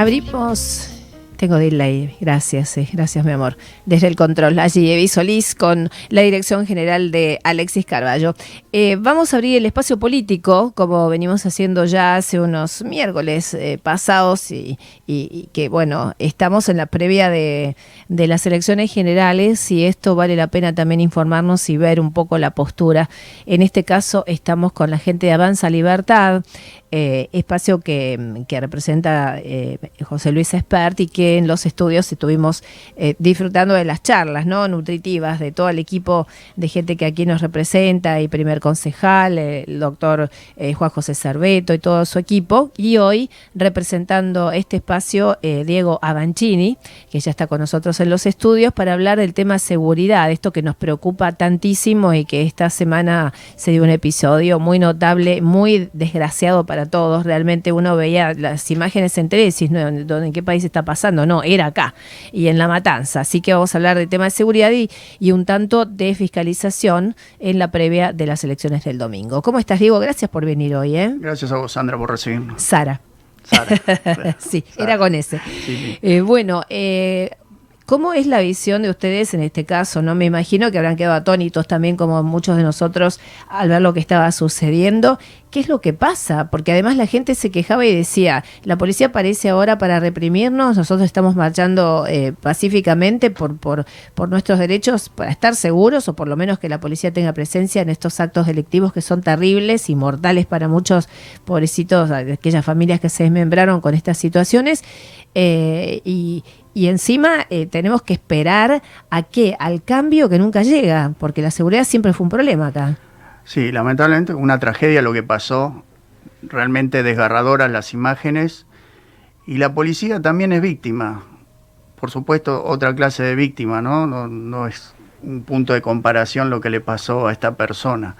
Abrimos tengo delay, gracias, eh, gracias mi amor. Desde el control, allí Evi Solís con la dirección general de Alexis Carballo. Eh, vamos a abrir el espacio político, como venimos haciendo ya hace unos miércoles eh, pasados y, que bueno, estamos en la previa de, las elecciones generales y esto vale la pena también informarnos y ver un poco la postura. En este caso estamos con la gente de Avanza Libertad. Eh, espacio que, representa José Luis Espert y que en los estudios estuvimos eh, disfrutando de las charlas no nutritivas de todo el equipo de gente que aquí nos representa y primer concejal, el doctor Juan José Cerveto y todo su equipo y hoy representando este espacio Diego Avancini que ya está con nosotros en los estudios para hablar del tema seguridad, esto que nos preocupa tantísimo y que esta semana se dio un episodio muy notable, muy desgraciado para todos. Realmente uno veía las imágenes en tele y ¿en qué país está pasando? No, era acá y en La Matanza. Así que vamos a hablar de tema de seguridad y, y un tanto de fiscalización en la previa de las elecciones del domingo. ¿Cómo estás, Diego? Gracias por venir hoy. ¿eh? Gracias a vos, Sandra, por recibirnos. Sara. Sara. sí, era con ese. Eh, bueno, eh, ¿Cómo es la visión de ustedes en este caso? No me imagino que habrán quedado atónitos también como muchos de nosotros al ver lo que estaba sucediendo. ¿Qué es lo que pasa? Porque además la gente se quejaba y decía, la policía aparece ahora para reprimirnos, nosotros estamos marchando eh, pacíficamente por, por, por nuestros derechos para estar seguros o por lo menos que la policía tenga presencia en estos actos delictivos que son terribles y mortales para muchos pobrecitos, aquellas familias que se desmembraron con estas situaciones. Eh, y, y encima eh, tenemos que esperar a qué, al cambio que nunca llega, porque la seguridad siempre fue un problema acá. Sí, lamentablemente una tragedia lo que pasó, realmente desgarradoras las imágenes, y la policía también es víctima, por supuesto otra clase de víctima, ¿no? No, no es un punto de comparación lo que le pasó a esta persona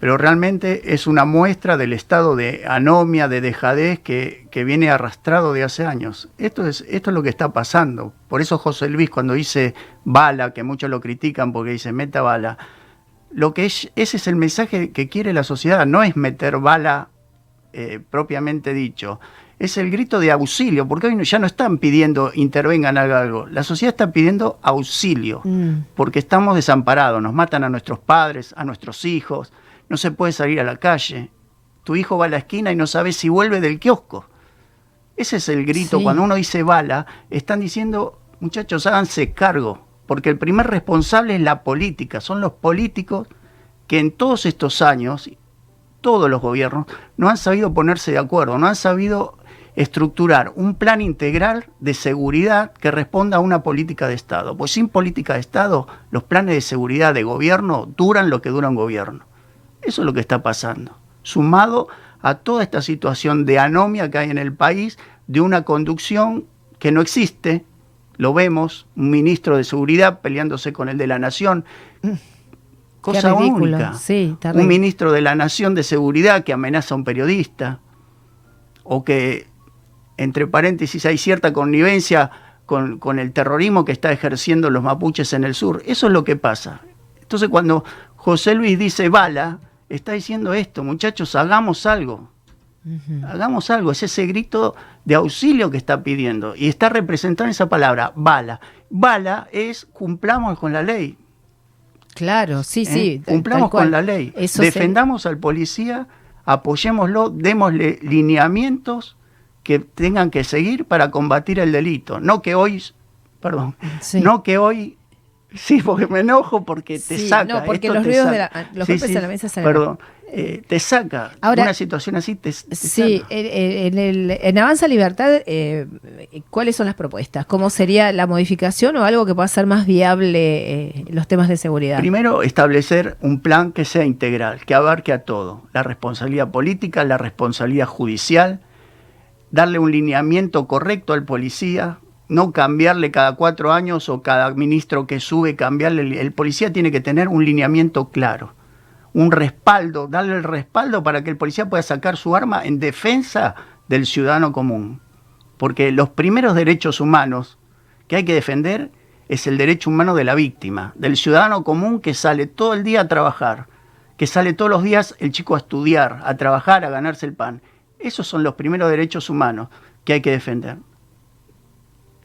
pero realmente es una muestra del estado de anomia, de dejadez que, viene arrastrado de hace años. Esto es, esto es lo que está pasando. Por eso José Luis cuando dice bala, que muchos lo critican porque dice meta bala, lo que es, ese es el mensaje que quiere la sociedad, no es meter bala eh, propiamente dicho, es el grito de auxilio, porque hoy ya no están pidiendo intervengan algo, la sociedad está pidiendo auxilio, mm. porque estamos desamparados, nos matan a nuestros padres, a nuestros hijos, no se puede salir a la calle. Tu hijo va a la esquina y no sabe si vuelve del kiosco. Ese es el grito. Cuando uno dice bala, están diciendo, muchachos, háganse cargo, porque el primer responsable es la política. Son los políticos que en todos estos años, todos los gobiernos, no han sabido ponerse de acuerdo, no han sabido estructurar un plan integral de seguridad que responda a una política de Estado. Pues sin política de Estado, los planes de seguridad de gobierno duran lo que dura un gobierno. Eso es lo que está pasando. Sumado a toda esta situación de anomia que hay en el país, de una conducción que no existe, lo vemos, un ministro de seguridad peleándose con el de la nación. Mm. Cosa única. un ministro de la nación de seguridad que amenaza a un periodista. O que, entre paréntesis, hay cierta connivencia con, con el terrorismo que está ejerciendo los mapuches en el sur. Eso es lo que pasa. Entonces cuando José Luis dice bala, está diciendo esto, muchachos, hagamos algo. Hagamos algo, es ese grito de auxilio que está pidiendo y está representando esa palabra, bala. Bala es cumplamos con la ley. Claro, sí, sí. ¿Eh? Cumplamos con la ley. Defendamos al policía, apoyémoslo, démosle lineamientos que tengan que seguir para combatir el delito. No que hoy, perdón, no que hoy Sí, porque me enojo porque te saca. No, porque los ruidos de la, los golpes en la mesa salen. Perdón. Eh, te saca. Ahora, una situación así te, Sí, En, el, en Avanza Libertad, eh, ¿cuáles son las propuestas? ¿Cómo sería la modificación o algo que pueda ser más viable eh, los temas de seguridad? Primero, establecer un plan que sea integral, que abarque a todo. La responsabilidad política, la responsabilidad judicial, darle un lineamiento correcto al policía, no cambiarle cada cuatro años o cada ministro que sube, cambiarle. El policía tiene que tener un lineamiento claro, un respaldo, darle el respaldo para que el policía pueda sacar su arma en defensa del ciudadano común. Porque los primeros derechos humanos que hay que defender es el derecho humano de la víctima, del ciudadano común que sale todo el día a trabajar, que sale todos los días el chico a estudiar, a trabajar, a ganarse el pan. Esos son los primeros derechos humanos que hay que defender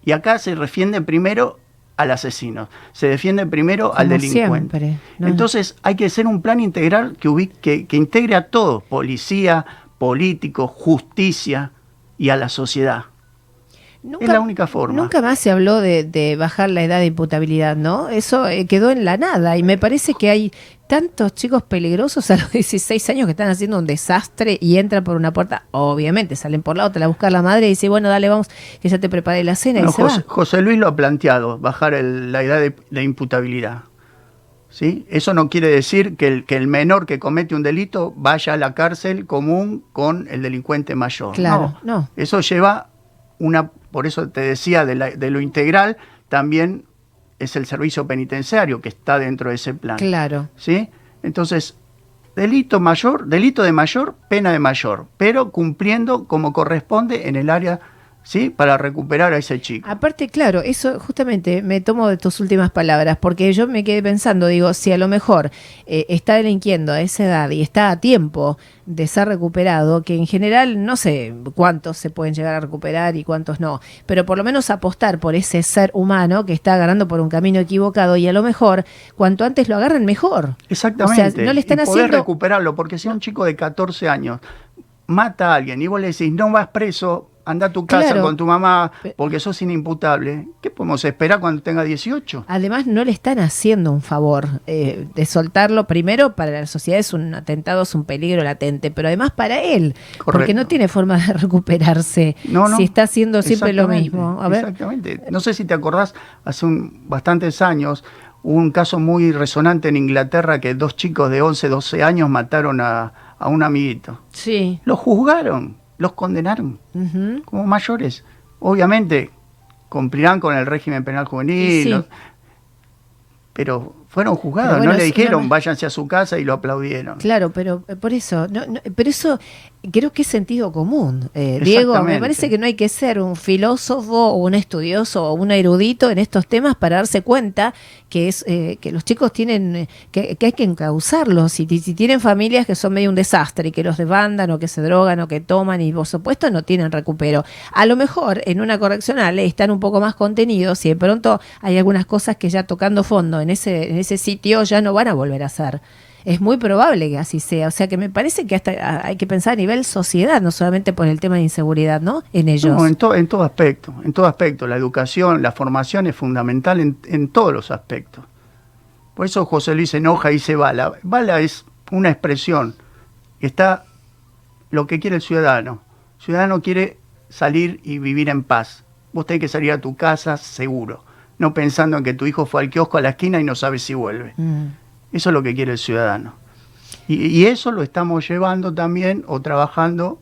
Y acá se defiende primero al asesino, se defiende primero al delincuente. Entonces hay que hacer un plan integral que, que integre a todos, policía, políticos, justicia y a la sociedad es la única forma. Nunca más se habló de, bajar la edad de imputabilidad, ¿no? Eso eh, quedó en la nada y me parece que hay tantos chicos peligrosos a los 16 años que están haciendo un desastre y entran por una puerta, obviamente salen por la otra a buscar la madre y dice, bueno, dale, vamos, que ya te preparé la cena. y José, José, Luis lo ha planteado, bajar la edad de, imputabilidad. ¿Sí? Eso no quiere decir que el, que el menor que comete un delito vaya a la cárcel común con el delincuente mayor. Claro, no. Eso lleva una por eso te decía de, lo integral, también es el servicio penitenciario que está dentro de ese plan. Claro. ¿Sí? Entonces, delito mayor, delito de mayor, pena de mayor, pero cumpliendo como corresponde en el área ¿sí? Para recuperar a ese chico. Aparte, claro, eso justamente me tomo de tus últimas palabras, porque yo me quedé pensando, digo, si a lo mejor eh, está delinquiendo a esa edad y está a tiempo de ser recuperado, que en general no sé cuántos se pueden llegar a recuperar y cuántos no, pero por lo menos apostar por ese ser humano que está agarrando por un camino equivocado y a lo mejor cuanto antes lo agarren mejor. Exactamente. O sea, no le están y poder recuperarlo, porque si un chico de 14 años mata a alguien y vos le decís, no vas preso, anda a tu casa con tu mamá porque sos inimputable. ¿Qué podemos esperar cuando tenga 18? Además, no le están haciendo un favor eh, de soltarlo. Primero, para la sociedad es un atentado, es un peligro latente, pero además para él, porque no tiene forma de recuperarse si está haciendo siempre lo mismo. Exactamente. No sé si te acordás, hace un, bastantes años, hubo un caso muy resonante en Inglaterra que dos chicos de 11, 12 años mataron a, a un amiguito. Sí. Lo juzgaron los condenaron como mayores. Obviamente cumplirán con el régimen penal juvenil, pero fueron juzgados, no le dijeron váyanse a su casa y lo aplaudieron. Claro, pero eh, por eso, no, pero eso creo que es sentido común. Eh, Diego, me parece que no hay que ser un filósofo o un estudioso o un erudito en estos temas para darse cuenta que es eh, que los chicos tienen eh, que, hay que encauzarlos y si tienen familias que son medio un desastre y que los debandan o que se drogan o que toman y por supuesto no tienen recupero. A lo mejor en una correccional están un poco más contenidos y de pronto hay algunas cosas que ya tocando fondo en ese en ese sitio ya no van a volver a hacer es muy probable que así sea. O sea que me parece que hasta hay que pensar a nivel sociedad, no solamente por el tema de inseguridad, ¿no? En ellos. No, en, en todo aspecto, en todo aspecto. La educación, la formación es fundamental en, todos los aspectos. Por eso José Luis enoja y dice bala. Bala es una expresión. Está lo que quiere el ciudadano. El ciudadano quiere salir y vivir en paz. Vos tenés que salir a tu casa seguro, no pensando en que tu hijo fue al kiosco a la esquina y no sabe si vuelve. Mm. Eso es lo que quiere el ciudadano. Y, eso lo estamos llevando también o trabajando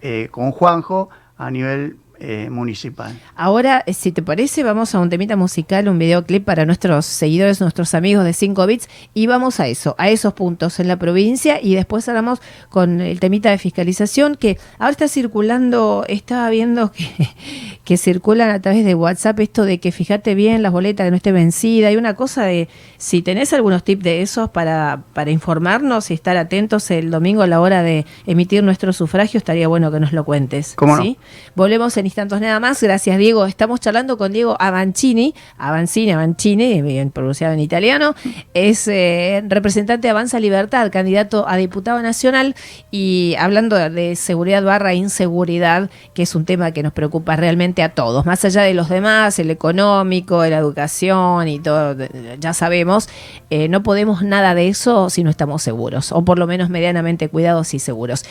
eh, con Juanjo a nivel eh, municipal. Ahora, eh, si te parece, vamos a un temita musical, un videoclip para nuestros seguidores, nuestros amigos de 5 bits, y vamos a eso, a esos puntos en la provincia, y después hablamos con el temita de fiscalización, que ahora está circulando, estaba viendo que, que circulan a través de WhatsApp esto de que fíjate bien las boletas que no esté vencida, hay una cosa de, si tenés algunos tips de esos para, para informarnos y estar atentos el domingo a la hora de emitir nuestro sufragio, estaría bueno que nos lo cuentes. ¿Cómo ¿sí? Volvemos en instantes nada más. Gracias, Diego. Estamos charlando con Diego Avancini, Avancini, Avancini, bien pronunciado en italiano. Es eh, representante de Avanza Libertad, candidato a diputado nacional y hablando de seguridad barra inseguridad, que es un tema que nos preocupa realmente a todos, más allá de los demás, el económico, la educación y todo, ya sabemos, eh, no podemos nada de eso si no estamos seguros, o por lo menos medianamente cuidados y seguros.